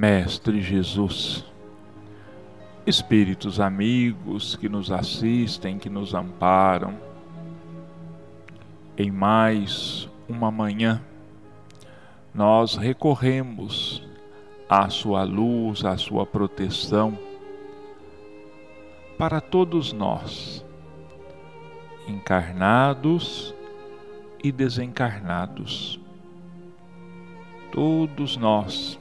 Mestre Jesus, Espíritos amigos que nos assistem, que nos amparam, em mais uma manhã, nós recorremos à Sua luz, à Sua proteção, para todos nós, encarnados e desencarnados. Todos nós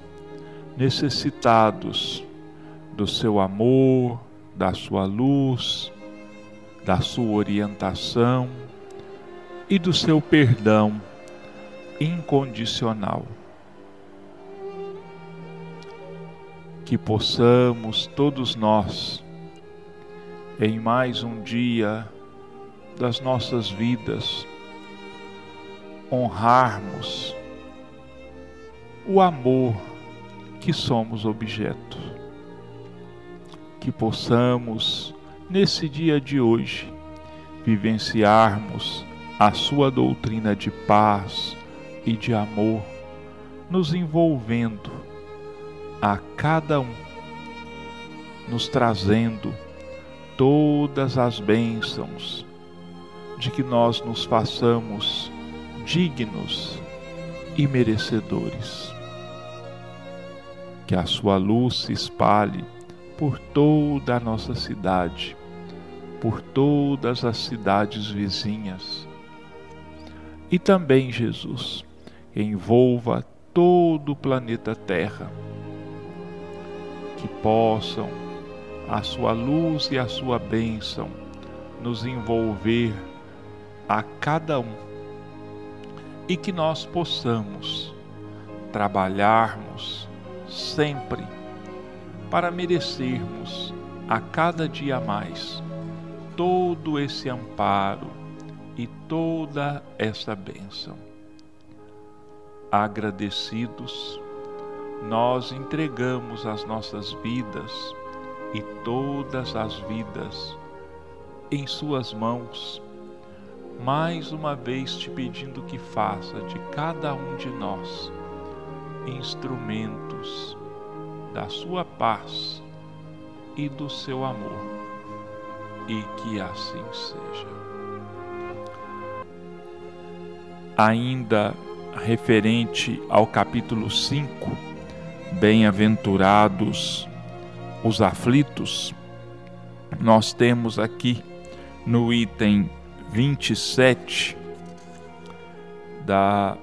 necessitados do seu amor, da sua luz, da sua orientação e do seu perdão incondicional. Que possamos todos nós, em mais um dia das nossas vidas, honrarmos o amor que somos objeto. Que possamos, nesse dia de hoje, vivenciarmos a Sua doutrina de paz e de amor, nos envolvendo a cada um, nos trazendo todas as bênçãos de que nós nos façamos dignos e merecedores. Que a sua luz se espalhe por toda a nossa cidade, por todas as cidades vizinhas. E também, Jesus, envolva todo o planeta Terra. Que possam a sua luz e a sua bênção nos envolver a cada um e que nós possamos trabalharmos sempre para merecermos a cada dia mais todo esse amparo e toda essa bênção. Agradecidos, nós entregamos as nossas vidas e todas as vidas em Suas mãos mais uma vez te pedindo que faça de cada um de nós instrumentos da sua paz e do seu amor, e que assim seja. Ainda referente ao capítulo 5, Bem-aventurados os aflitos, nós temos aqui no item 27 da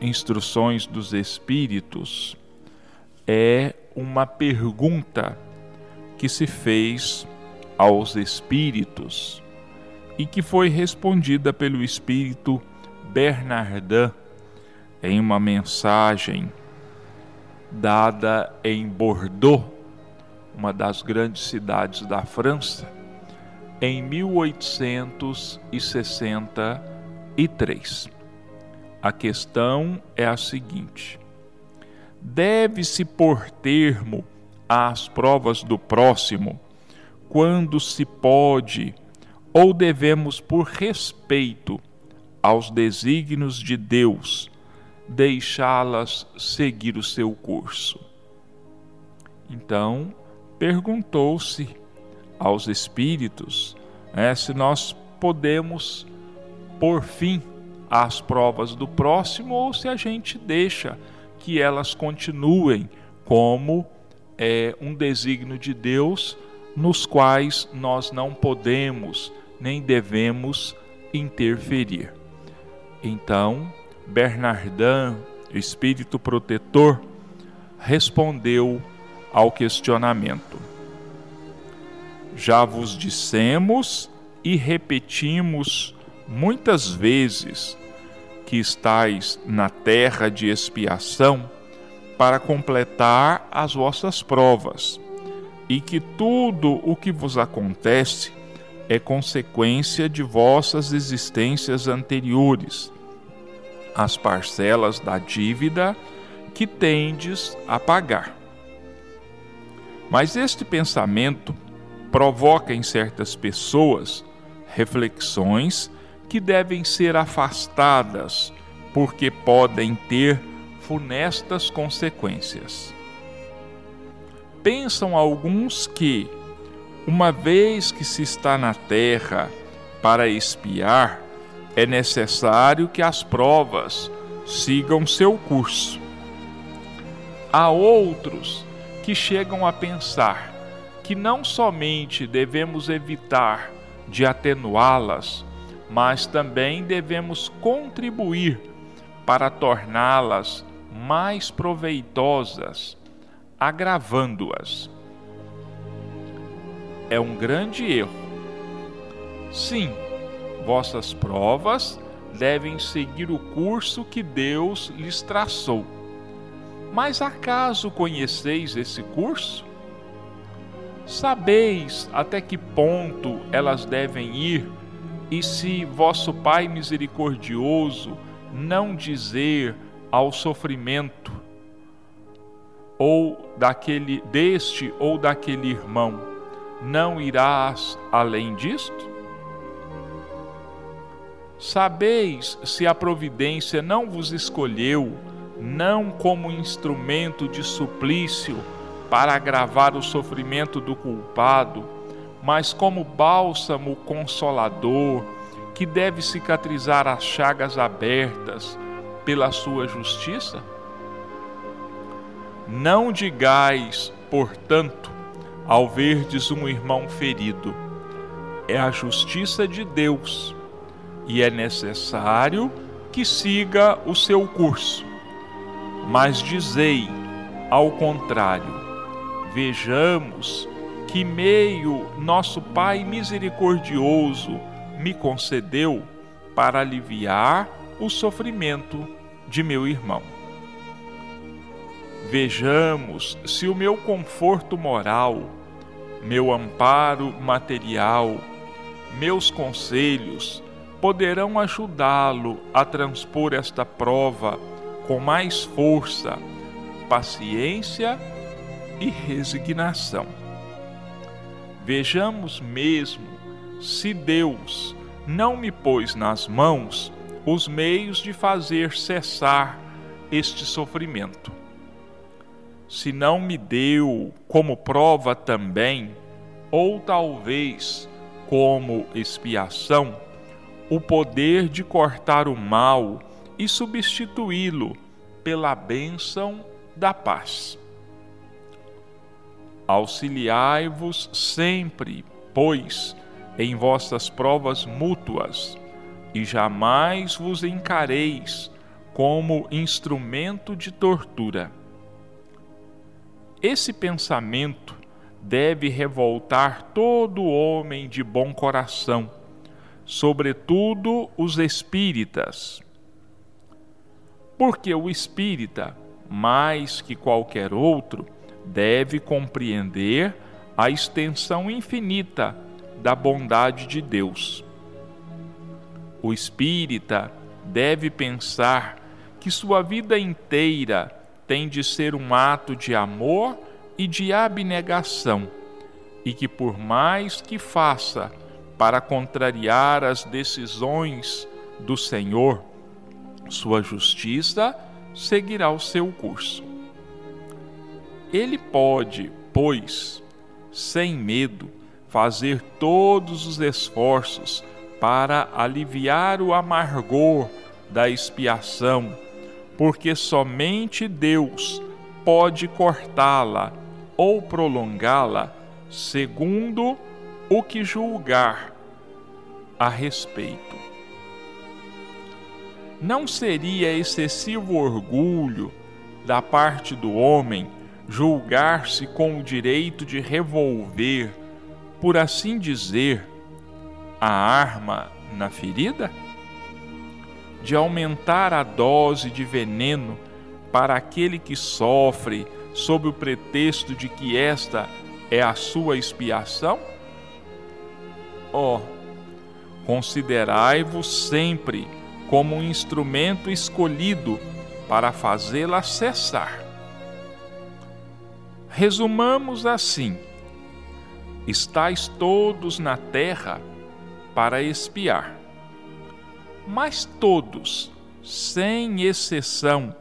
Instruções dos Espíritos é uma pergunta que se fez aos espíritos e que foi respondida pelo espírito Bernardin em uma mensagem dada em Bordeaux, uma das grandes cidades da França, em 1863. A questão é a seguinte: deve-se pôr termo às provas do próximo quando se pode ou devemos, por respeito aos desígnios de Deus, deixá-las seguir o seu curso? Então, perguntou-se aos espíritos, é, se nós podemos pôr fim às provas do próximo ou se a gente deixa que elas continuem como é, um desígnio de Deus nos quais nós não podemos nem devemos interferir. Então, Bernardin, espírito protetor, respondeu ao questionamento. Já vos dissemos e repetimos muitas vezes que estáis na terra de expiação para completar as vossas provas, e que tudo o que vos acontece é consequência de vossas existências anteriores, as parcelas da dívida que tendes a pagar. Mas este pensamento provoca em certas pessoas reflexões que devem ser afastadas porque podem ter funestas consequências. Pensam alguns que, uma vez que se está na terra para espiar, é necessário que as provas sigam seu curso. Há outros que chegam a pensar que não somente devemos evitar de atenuá-las, mas também devemos contribuir para torná-las mais proveitosas, agravando-as. É um grande erro. Sim, vossas provas devem seguir o curso que Deus lhes traçou. Mas acaso conheceis esse curso? Sabeis até que ponto elas devem ir, e se vosso Pai misericordioso não dizer ao sofrimento ou daquele deste ou daquele irmão, não irás além disto? Sabeis se a providência não vos escolheu, não como instrumento de suplício para agravar o sofrimento do culpado, mas como bálsamo consolador que deve cicatrizar as chagas abertas pela sua justiça? Não digais, portanto, ao verdes um irmão ferido, é a justiça de Deus e é necessário que siga o seu curso. Mas dizei, ao contrário, vejamos que meio nosso Pai misericordioso me concedeu para aliviar o sofrimento de meu irmão. Vejamos se o meu conforto moral, meu amparo material, meus conselhos poderão ajudá-lo a transpor esta prova com mais força, paciência e resignação. Vejamos mesmo se Deus não me pôs nas mãos os meios de fazer cessar este sofrimento. Se não me deu como prova também, ou talvez como expiação, o poder de cortar o mal e substituí-lo pela bênção da paz. Auxiliai-vos sempre, pois, em vossas provas mútuas, e jamais vos encareis como instrumento de tortura. Esse pensamento deve revoltar todo homem de bom coração, sobretudo os espíritas. Porque o espírita, mais que qualquer outro, deve compreender a extensão infinita da bondade de Deus. O espírita deve pensar que sua vida inteira tem de ser um ato de amor e de abnegação, e que por mais que faça para contrariar as decisões do Senhor, sua justiça seguirá o seu curso. Ele pode, pois, sem medo, fazer todos os esforços para aliviar o amargor da expiação, porque somente Deus pode cortá-la ou prolongá-la segundo o que julgar a respeito. Não seria excessivo orgulho da parte do homem julgar-se com o direito de revolver, por assim dizer, a arma na ferida? De aumentar a dose de veneno para aquele que sofre sob o pretexto de que esta é a sua expiação? Oh, considerai-vos sempre como um instrumento escolhido para fazê-la cessar Resumamos assim: estáis todos na terra para espiar, mas todos, sem exceção,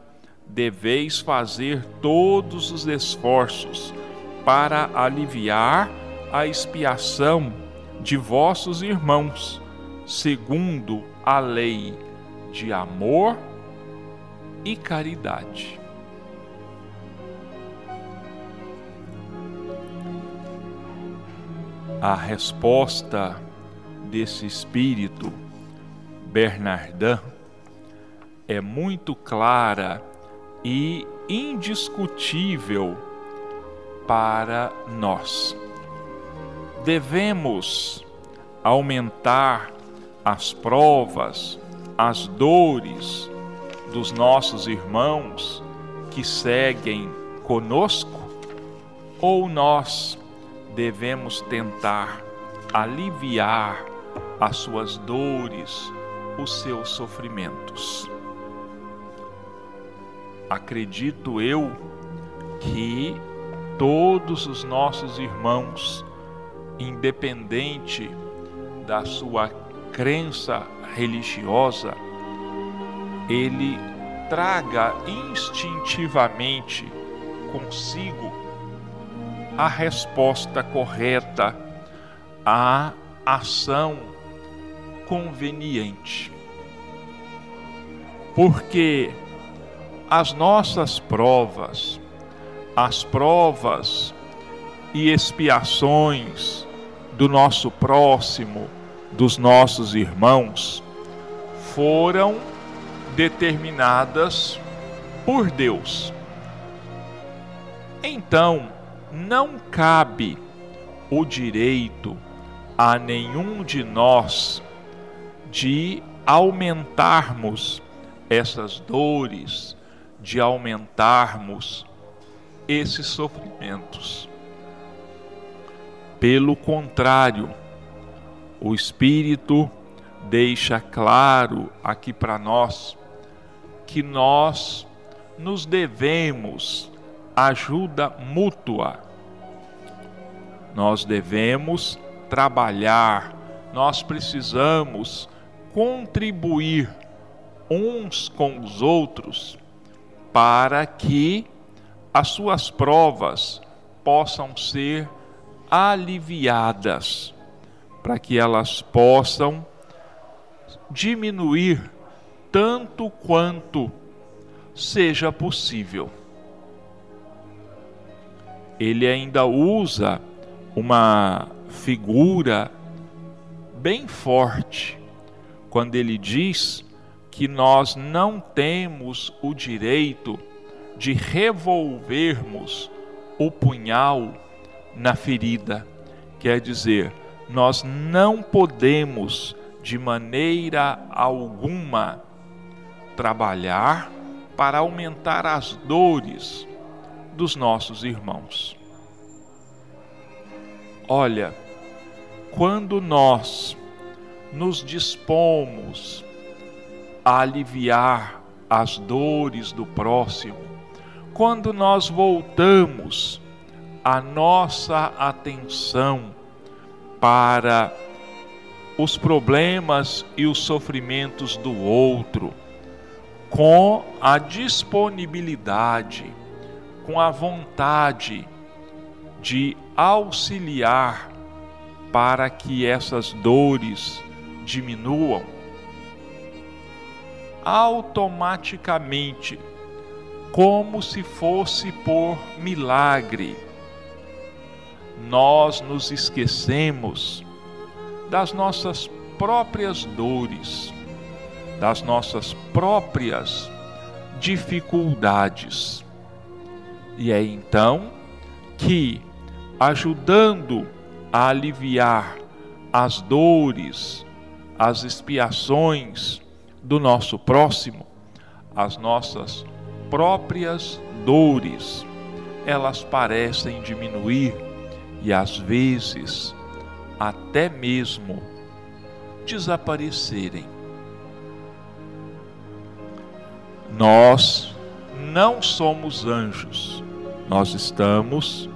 deveis fazer todos os esforços para aliviar a expiação de vossos irmãos, segundo a lei de amor e caridade. A resposta desse espírito Bernardin é muito clara e indiscutível para nós. Devemos aumentar as provas, as dores dos nossos irmãos que seguem conosco? Ou nós devemos tentar aliviar as suas dores, os seus sofrimentos? Acredito eu que todos os nossos irmãos, independente da sua crença religiosa, ele traga instintivamente consigo a resposta correta à ação conveniente. Porque as nossas provas, as provas e expiações do nosso próximo, dos nossos irmãos, foram determinadas por Deus. Então, não cabe o direito a nenhum de nós de aumentarmos essas dores, de aumentarmos esses sofrimentos. Pelo contrário, o Espírito deixa claro aqui para nós que nós nos devemos ajuda mútua. Nós devemos trabalhar, nós precisamos contribuir uns com os outros para que as suas provas possam ser aliviadas, para que elas possam diminuir tanto quanto seja possível. Ele ainda usa uma figura bem forte quando ele diz que nós não temos o direito de revolvermos o punhal na ferida. Quer dizer, nós não podemos de maneira alguma trabalhar para aumentar as dores dos nossos irmãos. Olha, quando nós nos dispomos a aliviar as dores do próximo, quando nós voltamos a nossa atenção para os problemas e os sofrimentos do outro, com a disponibilidade, com a vontade de auxiliar para que essas dores diminuam, automaticamente, como se fosse por milagre, nós nos esquecemos das nossas próprias dores, das nossas próprias dificuldades. E é então que, ajudando a aliviar as dores, as expiações do nosso próximo, as nossas próprias dores, elas parecem diminuir e às vezes até mesmo desaparecerem. Nós não somos anjos, nós estamos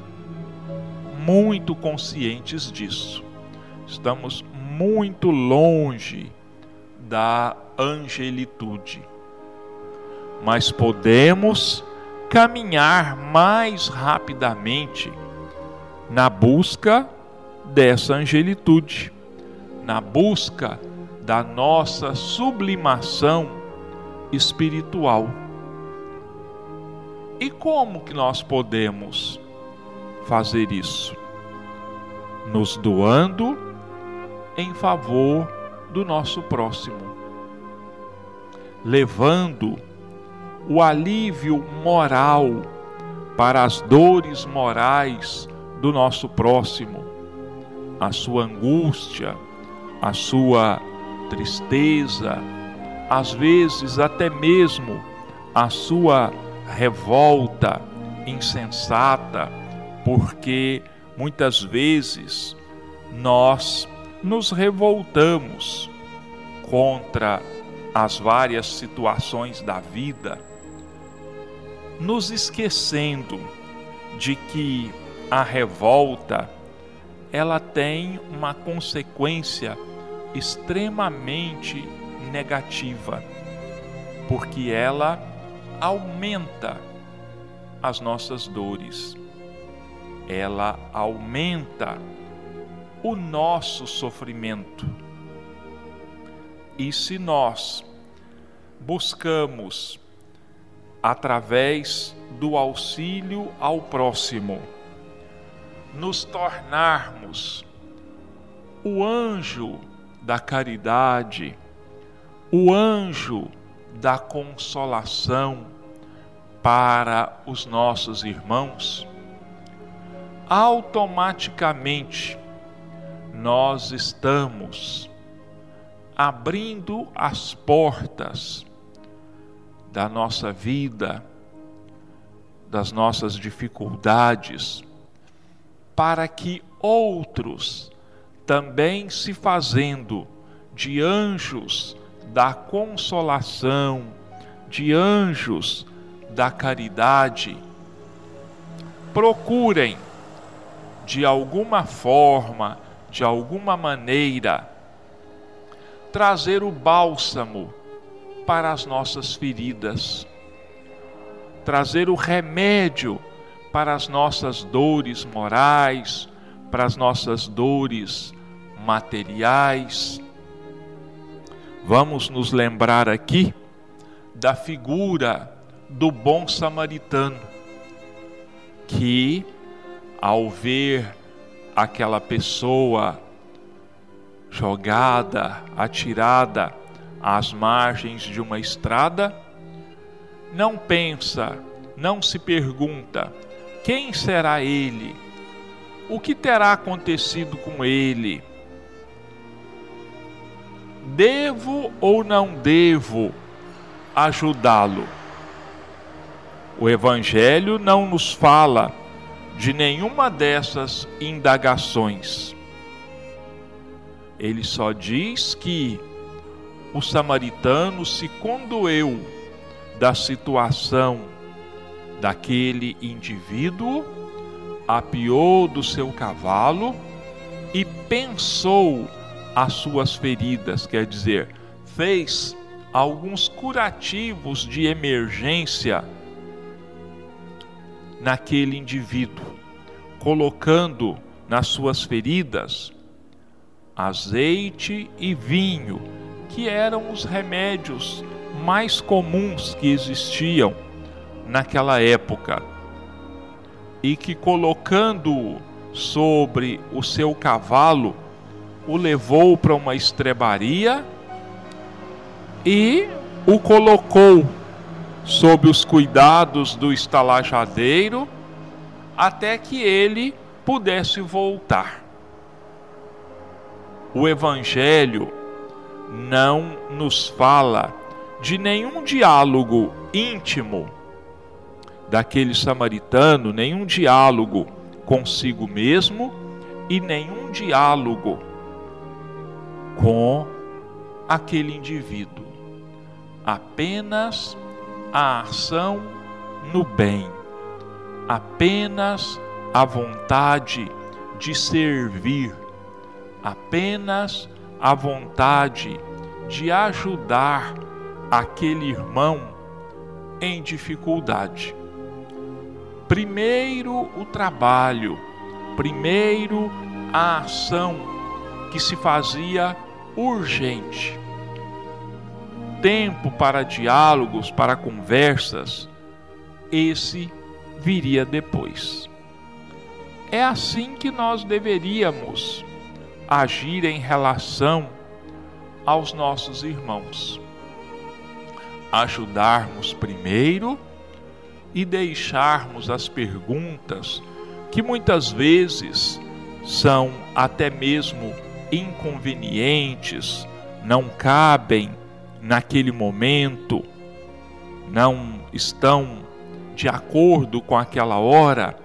muito conscientes disso. Estamos muito longe da angelitude. mas podemos caminhar mais rapidamente na busca dessa angelitude, na busca da nossa sublimação espiritual. E como que nós podemos fazer isso? Nos doando em favor do nosso próximo, levando o alívio moral para as dores morais do nosso próximo, a sua angústia, a sua tristeza, às vezes até mesmo a sua revolta insensata, porque muitas vezes nós nos revoltamos contra as várias situações da vida, nos esquecendo de que a revolta ela tem uma consequência extremamente negativa, porque ela aumenta as nossas dores, ela aumenta o nosso sofrimento. E se nós buscamos, através do auxílio ao próximo, nos tornarmos o anjo da caridade, o anjo da consolação para os nossos irmãos, automaticamente nós estamos abrindo as portas da nossa vida, das nossas dificuldades, para que outros também se fazendo de anjos da consolação, de anjos da caridade, procurem de alguma forma, de alguma maneira, trazer o bálsamo para as nossas feridas, trazer o remédio para as nossas dores morais, para as nossas dores materiais. Vamos nos lembrar aqui da figura do bom samaritano, que ao ver aquela pessoa jogada, atirada às margens de uma estrada, não pensa, não se pergunta: quem será ele? O que terá acontecido com ele? Devo ou não devo ajudá-lo? O Evangelho não nos fala de nenhuma dessas indagações. Ele só diz que o samaritano se condoeu da situação daquele indivíduo, apiou do seu cavalo e pensou as suas feridas, quer dizer, fez alguns curativos de emergência naquele indivíduo, colocando nas suas feridas azeite e vinho que eram os remédios mais comuns que existiam naquela época, e que colocando-o sobre o seu cavalo, o levou para uma estrebaria e o colocou sob os cuidados do estalajadeiro até que ele pudesse voltar. O Evangelho não nos fala de nenhum diálogo íntimo daquele samaritano, nenhum diálogo consigo mesmo e nenhum diálogo com aquele indivíduo. Apenas a ação no bem, apenas a vontade de servir, apenas a vontade de ajudar aquele irmão em dificuldade. Primeiro o trabalho, primeiro a ação que se fazia urgente. Tempo para diálogos, para conversas, esse viria depois. É assim que nós deveríamos agir em relação aos nossos irmãos. Ajudarmos primeiro e deixarmos as perguntas que muitas vezes são até mesmo inconvenientes, não cabem naquele momento, não estão de acordo com aquela hora.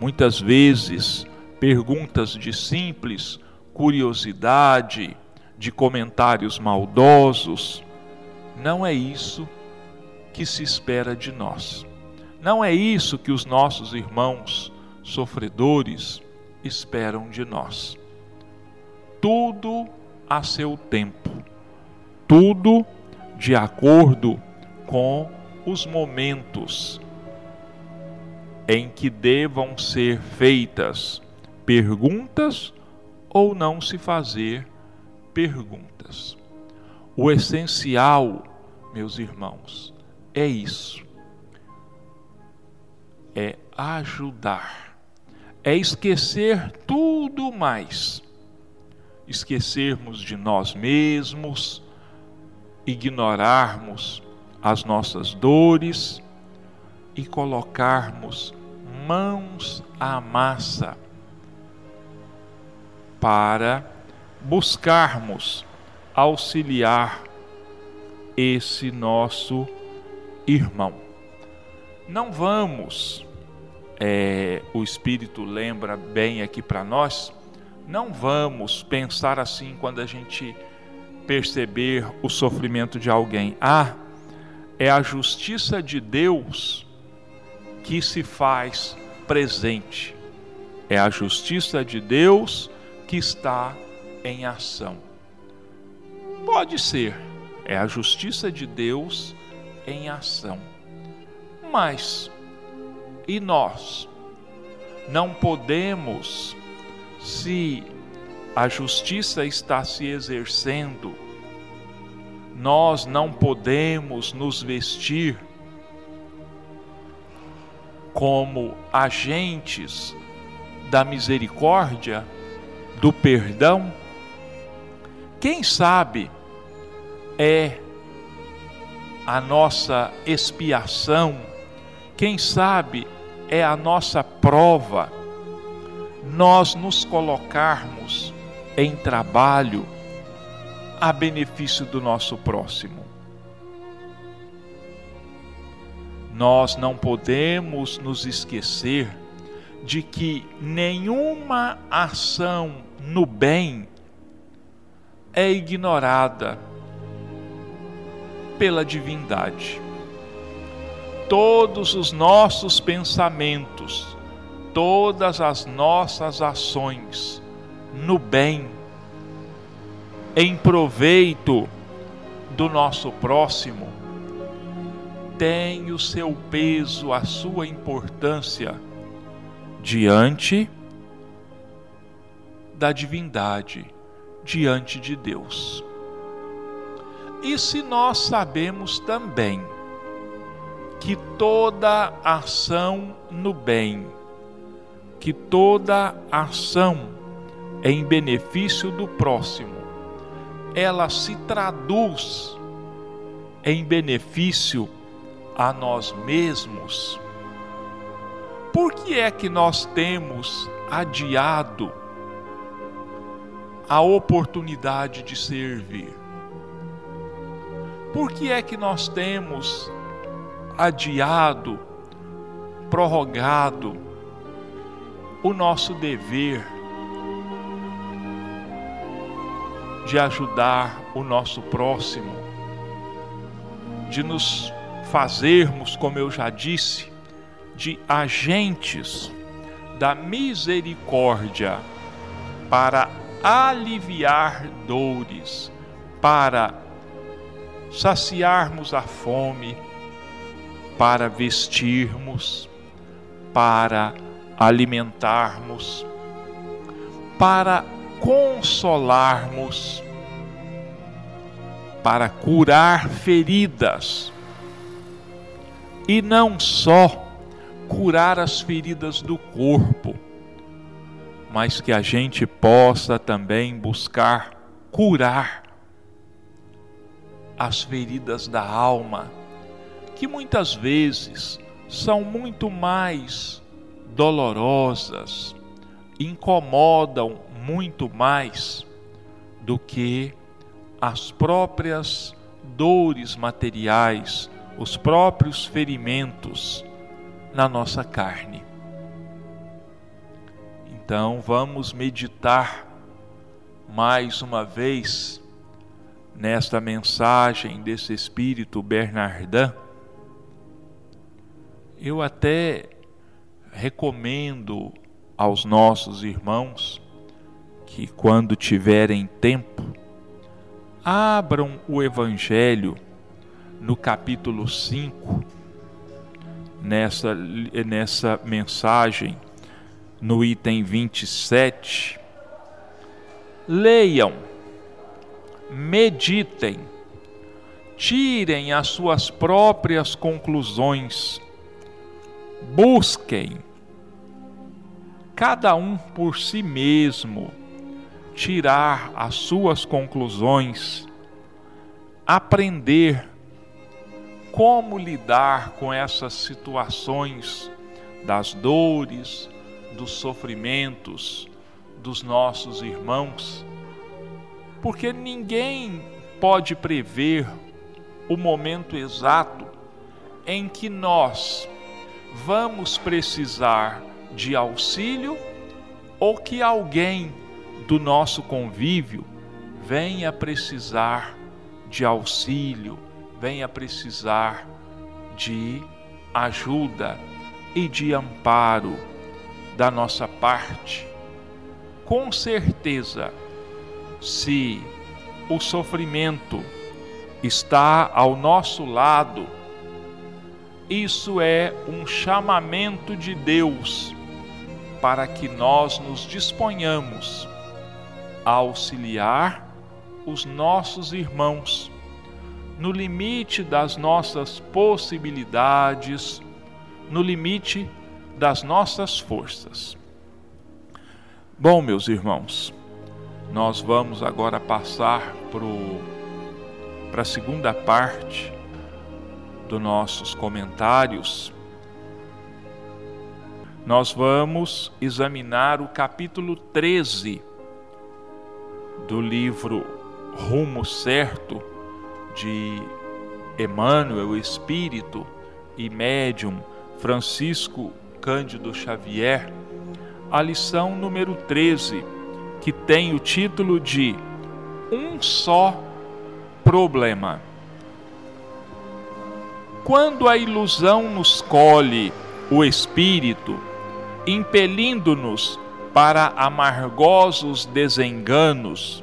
Muitas vezes, perguntas de simples curiosidade, de comentários maldosos. Não é isso que se espera de nós. Não é isso que os nossos irmãos sofredores esperam de nós. Tudo a seu tempo, tudo de acordo com os momentos em que devam ser feitas perguntas ou não se fazer perguntas. O essencial, meus irmãos, é isso. É ajudar. É esquecer tudo mais. Esquecermos de nós mesmos, ignorarmos as nossas dores e colocarmos mãos à massa para buscarmos auxiliar esse nosso irmão. Não vamos, é, o Espírito lembra bem aqui para nós, não vamos pensar assim quando a gente perceber o sofrimento de alguém. Ah, é a justiça de Deus que se faz presente. É a justiça de Deus que está em ação. Pode ser, é a justiça de Deus em ação. Mas, e nós? Não podemos, se a justiça está se exercendo, nós não podemos nos vestir como agentes da misericórdia do perdão, quem sabe é a nossa expiação, quem sabe é a nossa prova, nós nos colocarmos em trabalho a benefício do nosso próximo. Nós não podemos nos esquecer de que nenhuma ação no bem é ignorada pela divindade. Todos os nossos pensamentos, todas as nossas ações no bem, em proveito do nosso próximo, tem o seu peso, a sua importância diante da divindade, diante de Deus. E se nós sabemos também que toda ação no bem, que toda ação em benefício do próximo, ela se traduz em benefício a nós mesmos, por que é que nós temos adiado a oportunidade de servir? Por que é que nós temos adiado, prorrogado o nosso dever de ajudar o nosso próximo, de nos fazermos, como eu já disse, de agentes da misericórdia para aliviar dores, para saciarmos a fome, para vestirmos, para alimentarmos, para consolarmos, para curar feridas. E não só curar as feridas do corpo, mas que a gente possa também buscar curar as feridas da alma, que muitas vezes são muito mais dolorosas, incomodam muito mais do que as próprias dores materiais, os próprios ferimentos na nossa carne. Então vamos meditar mais uma vez nesta mensagem desse espírito Bernardin. Eu até recomendo aos nossos irmãos que, quando tiverem tempo, abram o Evangelho no capítulo 5, nessa, nessa mensagem, no item 27. Leiam, meditem, tirem as suas próprias conclusões busquem, cada um por si mesmo, tirar as suas conclusões, aprender como lidar com essas situações das dores, dos sofrimentos dos nossos irmãos, porque ninguém pode prever o momento exato em que nós vamos precisar de auxílio ou que alguém do nosso convívio venha precisar de auxílio, venha precisar de ajuda e de amparo da nossa parte. Com certeza, se o sofrimento está ao nosso lado, isso é um chamamento de Deus para que nós nos disponhamos auxiliar os nossos irmãos no limite das nossas possibilidades, no limite das nossas forças. Bom, meus irmãos, nós vamos agora passar para a segunda parte dos nossos comentários, nós vamos examinar o capítulo 13 do livro Rumo Certo de Emmanuel, Espírito e Médium Francisco Cândido Xavier, a lição número 13, que tem o título de Um só problema. Quando a ilusão nos colhe o espírito, impelindo-nos para amargosos desenganos,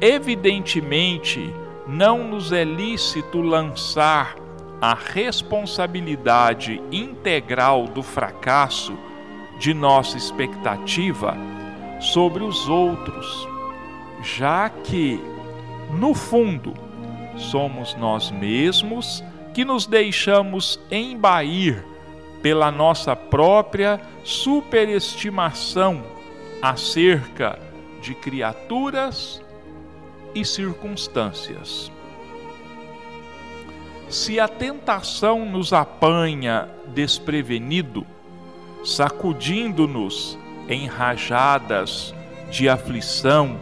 evidentemente não nos é lícito lançar a responsabilidade integral do fracasso de nossa expectativa sobre os outros, já que, no fundo, somos nós mesmos que nos deixamos embair pela nossa própria superestimação acerca de criaturas e circunstâncias. Se a tentação nos apanha desprevenido, sacudindo-nos em rajadas de aflição,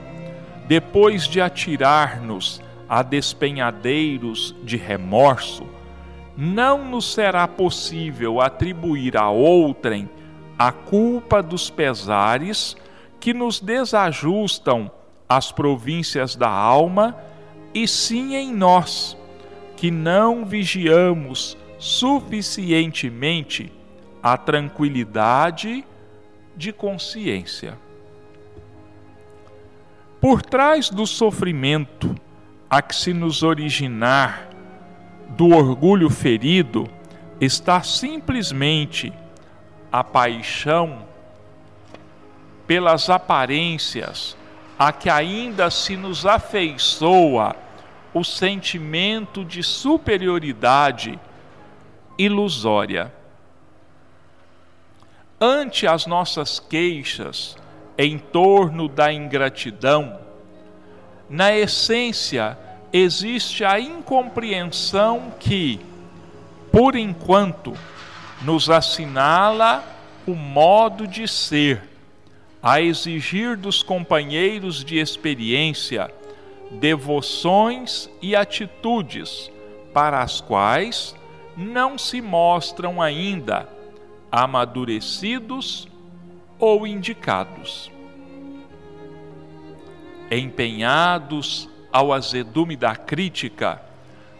depois de atirar-nos a despenhadeiros de remorso, não nos será possível atribuir a outrem a culpa dos pesares que nos desajustam as províncias da alma, e sim em nós, que não vigiamos suficientemente a tranquilidade de consciência. Por trás do sofrimento a que se nos originar do orgulho ferido, está simplesmente a paixão pelas aparências a que ainda se nos afeiçoa o sentimento de superioridade ilusória. Ante as nossas queixas em torno da ingratidão, na essência existe a incompreensão que, por enquanto, nos assinala o modo de ser, a exigir dos companheiros de experiência devoções e atitudes para as quais não se mostram ainda amadurecidos ou indicados. Empenhados ao azedume da crítica,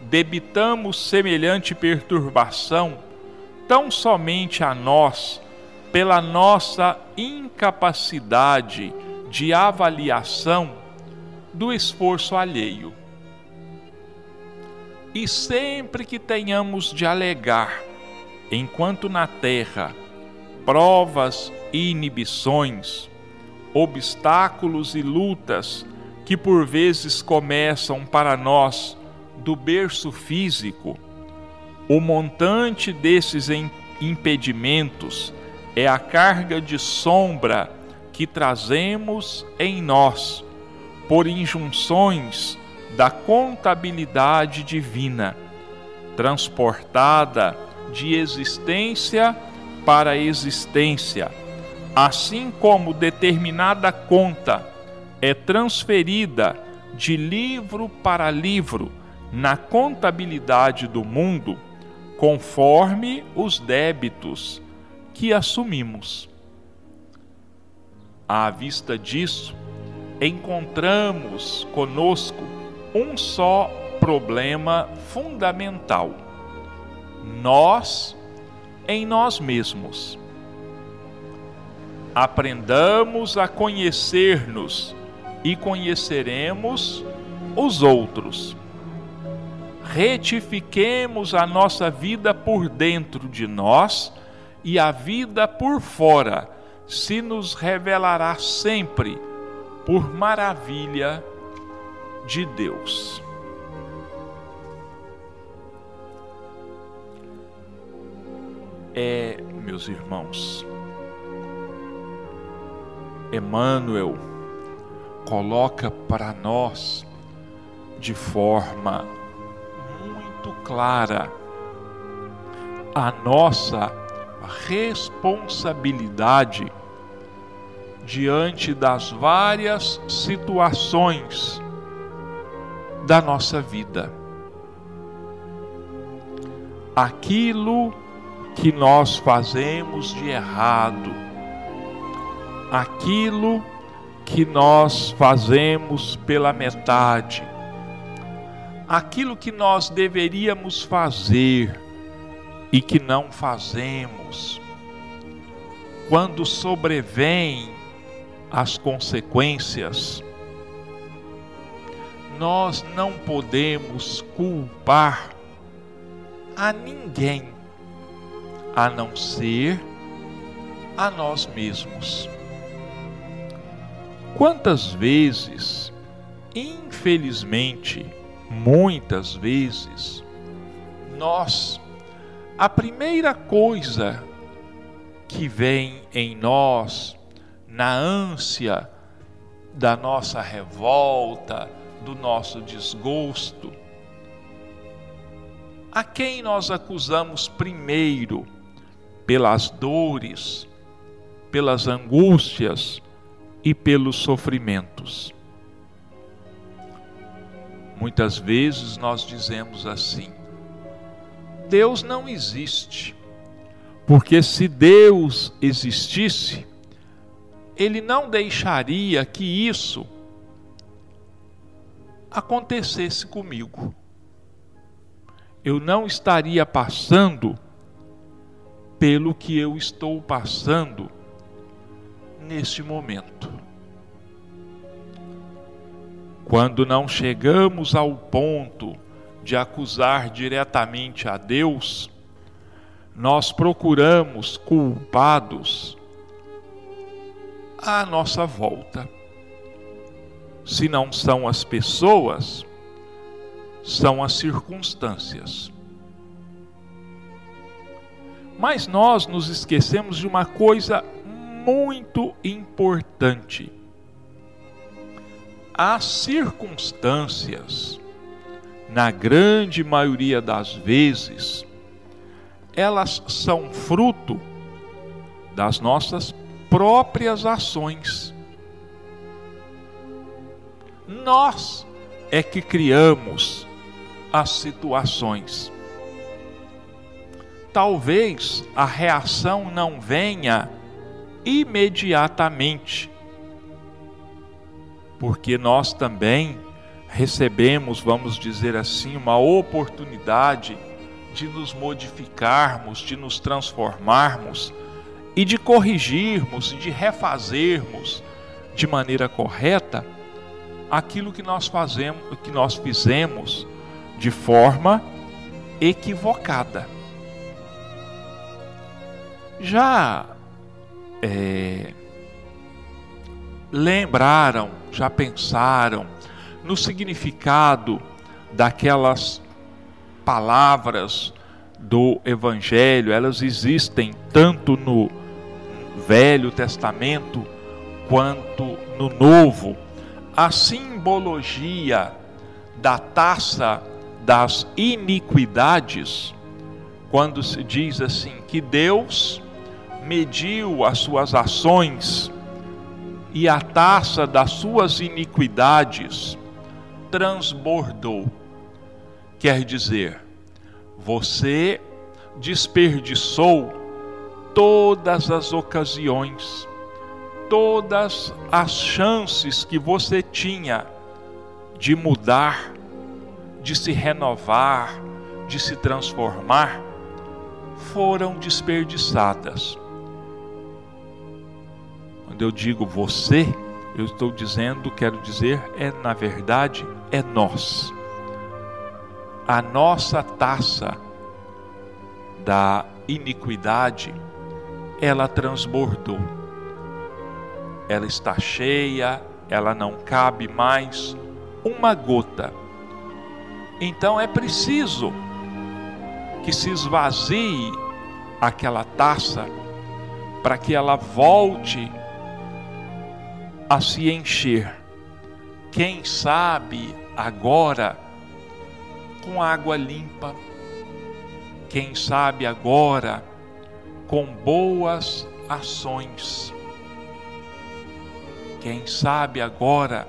debitamos semelhante perturbação tão somente a nós pela nossa incapacidade de avaliação do esforço alheio. E sempre que tenhamos de alegar, enquanto na terra, provas e inibições, obstáculos e lutas que por vezes começam para nós do berço físico, o montante desses impedimentos é a carga de sombra que trazemos em nós por injunções da contabilidade divina, transportada de existência para existência, assim como determinada conta é transferida de livro para livro na contabilidade do mundo, conforme os débitos que assumimos. À vista disso, encontramos conosco um só problema fundamental: nós em nós mesmos. Aprendamos a conhecer-nos e conheceremos os outros. Retifiquemos a nossa vida por dentro de nós e a vida por fora se nos revelará sempre por maravilha de Deus. É, meus irmãos, Emmanuel coloca para nós de forma muito clara a nossa responsabilidade diante das várias situações da nossa vida. Aquilo que nós fazemos de errado, aquilo que nós fazemos pela metade, aquilo que nós deveríamos fazer e que não fazemos, quando sobrevém as consequências, nós não podemos culpar a ninguém a não ser a nós mesmos. Quantas vezes, infelizmente, muitas vezes, nós, a primeira coisa que vem em nós, na ânsia da nossa revolta, do nosso desgosto, a quem nós acusamos primeiro? Pelas dores, pelas angústias e pelos sofrimentos? Muitas vezes nós dizemos assim: Deus não existe, porque se Deus existisse, ele não deixaria que isso acontecesse comigo. Eu não estaria passando pelo que eu estou passando neste momento. Quando não chegamos ao ponto de acusar diretamente a Deus, nós procuramos culpados à nossa volta. Se não são as pessoas, são as circunstâncias. Mas nós nos esquecemos de uma coisa muito importante. As circunstâncias, na grande maioria das vezes, elas são fruto das nossas próprias ações. Nós é que criamos as situações. Talvez a reação não venha imediatamente, porque nós também recebemos, vamos dizer assim, uma oportunidade de nos modificarmos, de nos transformarmos e de corrigirmos e de refazermos de maneira correta aquilo que nós fazemos, que nós fizemos de forma equivocada. Já é, lembraram, já pensaram no significado daquelas palavras do Evangelho, elas existem tanto no Velho Testamento quanto no Novo. A simbologia da taça das iniquidades, quando se diz assim que Deus mediu as suas ações e a taça das suas iniquidades transbordou. Quer dizer, você desperdiçou todas as ocasiões, todas as chances que você tinha de mudar, de se renovar, de se transformar, foram desperdiçadas. Quando eu digo você, eu estou dizendo, quero dizer, é na verdade, é nós. A nossa taça da iniquidade, ela transbordou. Ela está cheia, ela não cabe mais uma gota. Então é preciso que se esvazie aquela taça para que ela volte a se encher. Quem sabe agora com água limpa. Quem sabe agora com boas ações. Quem sabe agora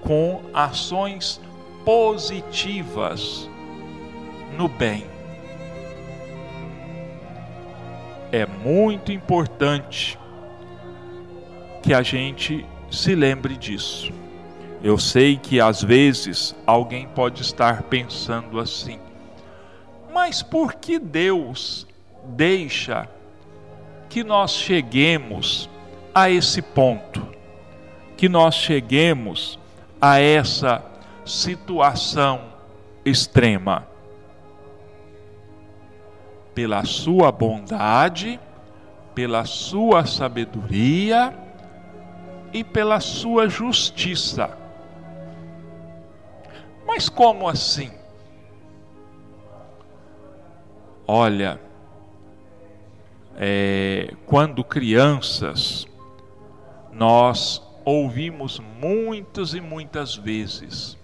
com ações positivas no bem. É muito importante que a gente se lembre disso. Eu sei que às vezes alguém pode estar pensando assim, mas por que Deus deixa que nós cheguemos a esse ponto? Que nós cheguemos a essa situação extrema? Pela sua bondade, pela sua sabedoria, e pela sua justiça. Mas como assim? Olha, é, quando crianças, nós ouvimos muitas e muitas vezes: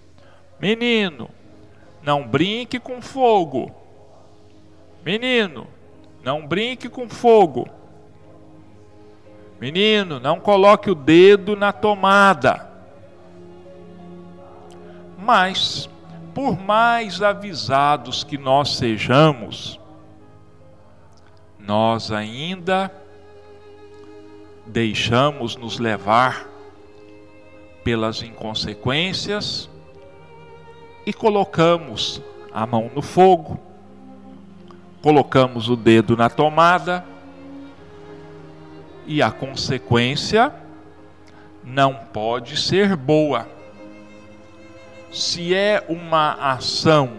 Menino, não brinque com fogo. Menino, não brinque com fogo. Menino, não coloque o dedo na tomada. Mas, por mais avisados que nós sejamos, nós ainda deixamos nos levar pelas inconsequências e colocamos a mão no fogo, colocamos o dedo na tomada e a consequência não pode ser boa. Se é uma ação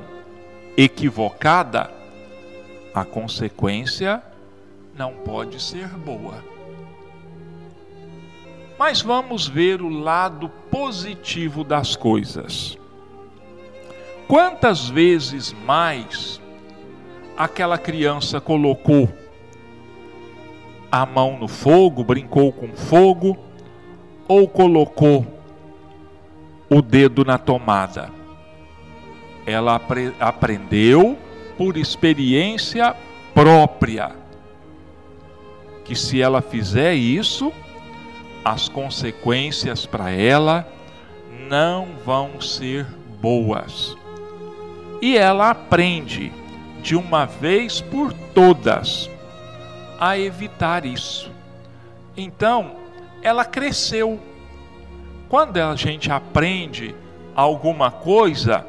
equivocada, a consequência não pode ser boa. Mas vamos ver o lado positivo das coisas. Quantas vezes mais aquela criança colocou a mão no fogo, brincou com fogo, ou colocou o dedo na tomada? Ela apre aprendeu por experiência própria que se ela fizer isso, as consequências para ela não vão ser boas. E ela aprende de uma vez por todas a evitar isso. Então, ela cresceu. Quando a gente aprende alguma coisa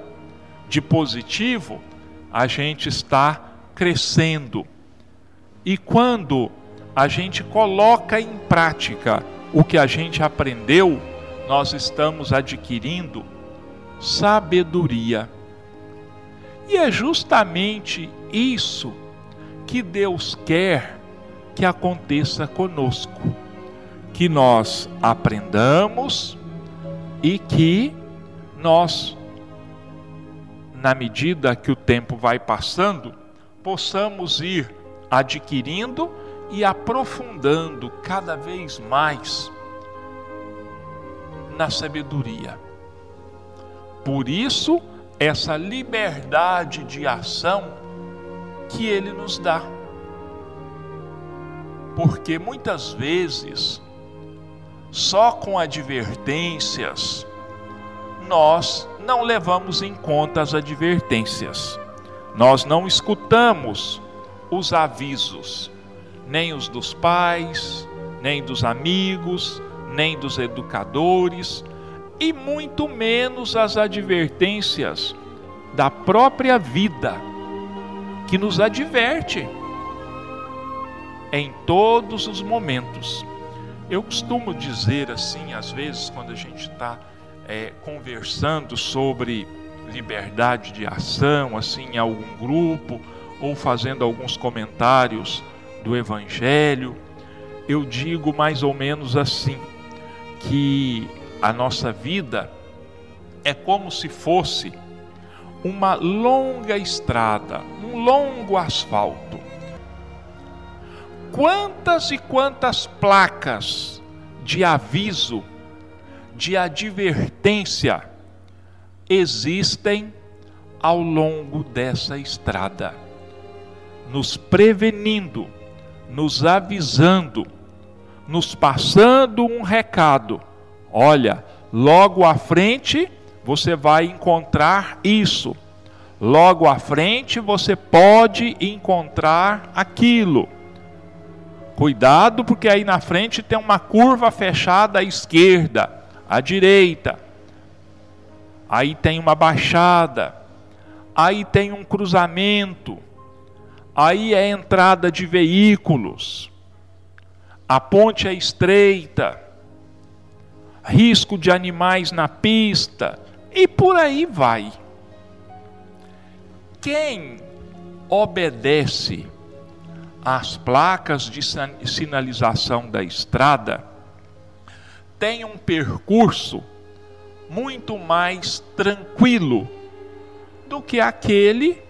de positivo, a gente está crescendo. E quando a gente coloca em prática o que a gente aprendeu, nós estamos adquirindo sabedoria. E é justamente isso que Deus quer que aconteça conosco. Que nós aprendamos e que nós, na medida que o tempo vai passando, possamos ir adquirindo e aprofundando cada vez mais na sabedoria. Por isso, essa liberdade de ação que ele nos dá. Porque muitas vezes, só com advertências, nós não levamos em conta as advertências, nós não escutamos os avisos, nem os dos pais, nem dos amigos, nem dos educadores, e muito menos as advertências da própria vida, que nos adverte em todos os momentos. Eu costumo dizer assim, às vezes, quando a gente está é, conversando sobre liberdade de ação, assim, em algum grupo, ou fazendo alguns comentários do Evangelho, eu digo mais ou menos assim: que a nossa vida é como se fosse uma longa estrada, um longo asfalto. Quantas e quantas placas de aviso, de advertência existem ao longo dessa estrada, nos prevenindo nos avisando, nos passando um recado. Olha, logo à frente você vai encontrar isso. Logo à frente você pode encontrar aquilo. Cuidado, porque aí na frente tem uma curva fechada à esquerda, à direita. Aí tem uma baixada. Aí tem um cruzamento Aí é entrada de veículos, a ponte é estreita, risco de animais na pista e por aí vai. Quem obedece às placas de sinalização da estrada tem um percurso muito mais tranquilo do que aquele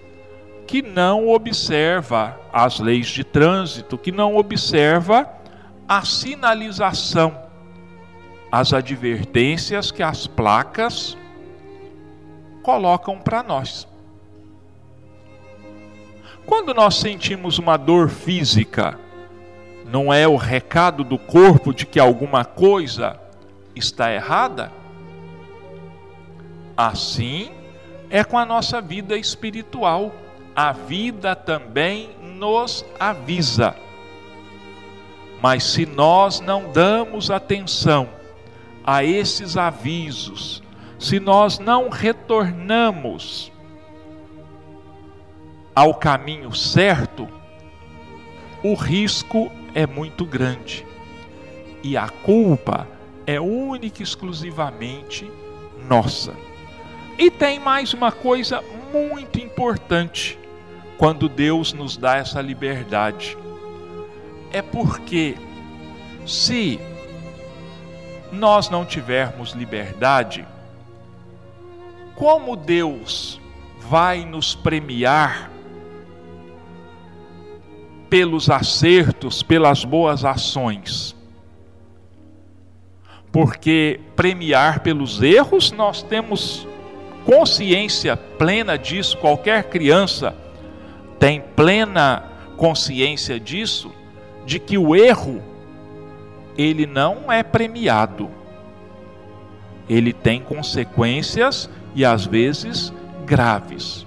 que não observa as leis de trânsito, que não observa a sinalização, as advertências que as placas colocam para nós. Quando nós sentimos uma dor física, não é o recado do corpo de que alguma coisa está errada? Assim é com a nossa vida espiritual a vida também nos avisa. Mas se nós não damos atenção a esses avisos, se nós não retornamos ao caminho certo, o risco é muito grande. E a culpa é única e exclusivamente nossa. E tem mais uma coisa muito importante quando Deus nos dá essa liberdade? É porque se nós não tivermos liberdade, como Deus vai nos premiar pelos acertos, pelas boas ações? Porque premiar pelos erros, nós temos consciência plena disso, qualquer criança tem plena consciência disso, de que o erro ele não é premiado. Ele tem consequências e às vezes graves.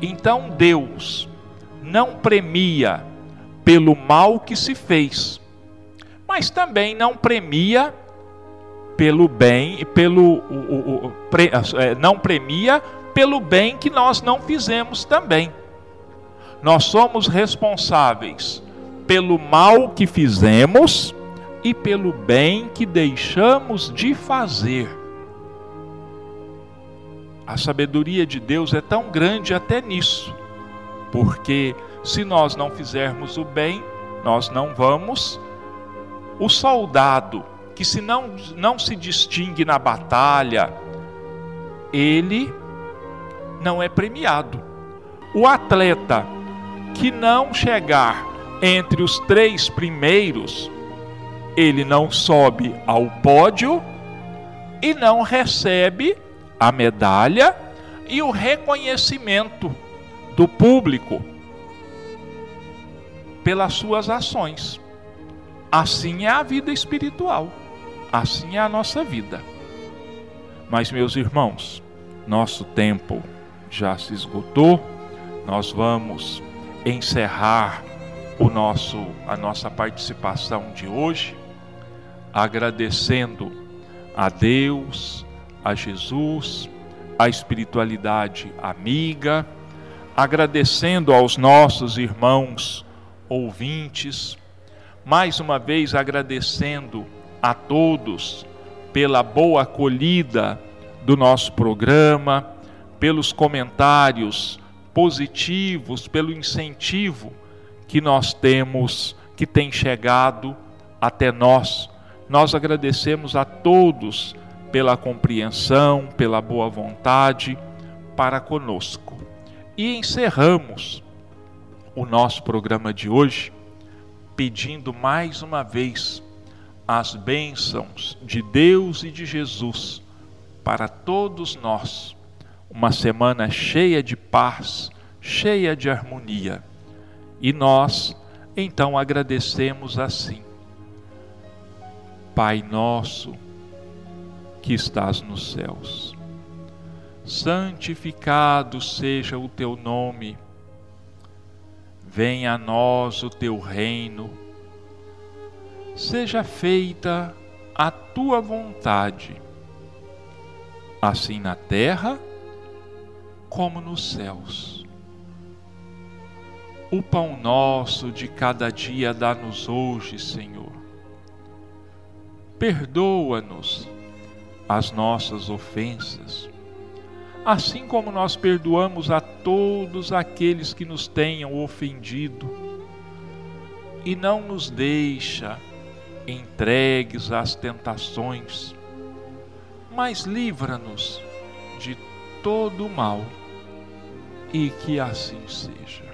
Então Deus não premia pelo mal que se fez, mas também não premia pelo bem, pelo o, o, pre, é, não premia pelo bem que nós não fizemos também. Nós somos responsáveis pelo mal que fizemos e pelo bem que deixamos de fazer. A sabedoria de Deus é tão grande até nisso, porque se nós não fizermos o bem, nós não vamos. O soldado que se não, não se distingue na batalha, ele não é premiado. O atleta que não chegar entre os três primeiros, ele não sobe ao pódio e não recebe a medalha e o reconhecimento do público pelas suas ações. Assim é a vida espiritual, assim é a nossa vida. Mas, meus irmãos, nosso tempo já se esgotou, nós vamos encerrar o nosso, a nossa participação de hoje agradecendo a Deus, a Jesus, a espiritualidade amiga, agradecendo aos nossos irmãos ouvintes, mais uma vez agradecendo a todos pela boa acolhida do nosso programa, pelos comentários positivos, pelo incentivo que nós temos, que tem chegado até nós nós agradecemos a todos pela compreensão, pela boa vontade para conosco. E encerramos o nosso programa de hoje pedindo mais uma vez as bênçãos de Deus e de Jesus para todos nós. Uma semana cheia de paz, cheia de harmonia. E nós então agradecemos assim Pai nosso que estás nos céus, santificado seja o teu nome, venha a nós o teu reino, seja feita a tua vontade, assim na terra como nos céus. O pão nosso de cada dia dá-nos hoje, Senhor perdoa-nos as nossas ofensas, assim como nós perdoamos a todos aqueles que nos tenham ofendido, e não nos deixa entregues às tentações, mas livra-nos de todo o mal, e que assim seja.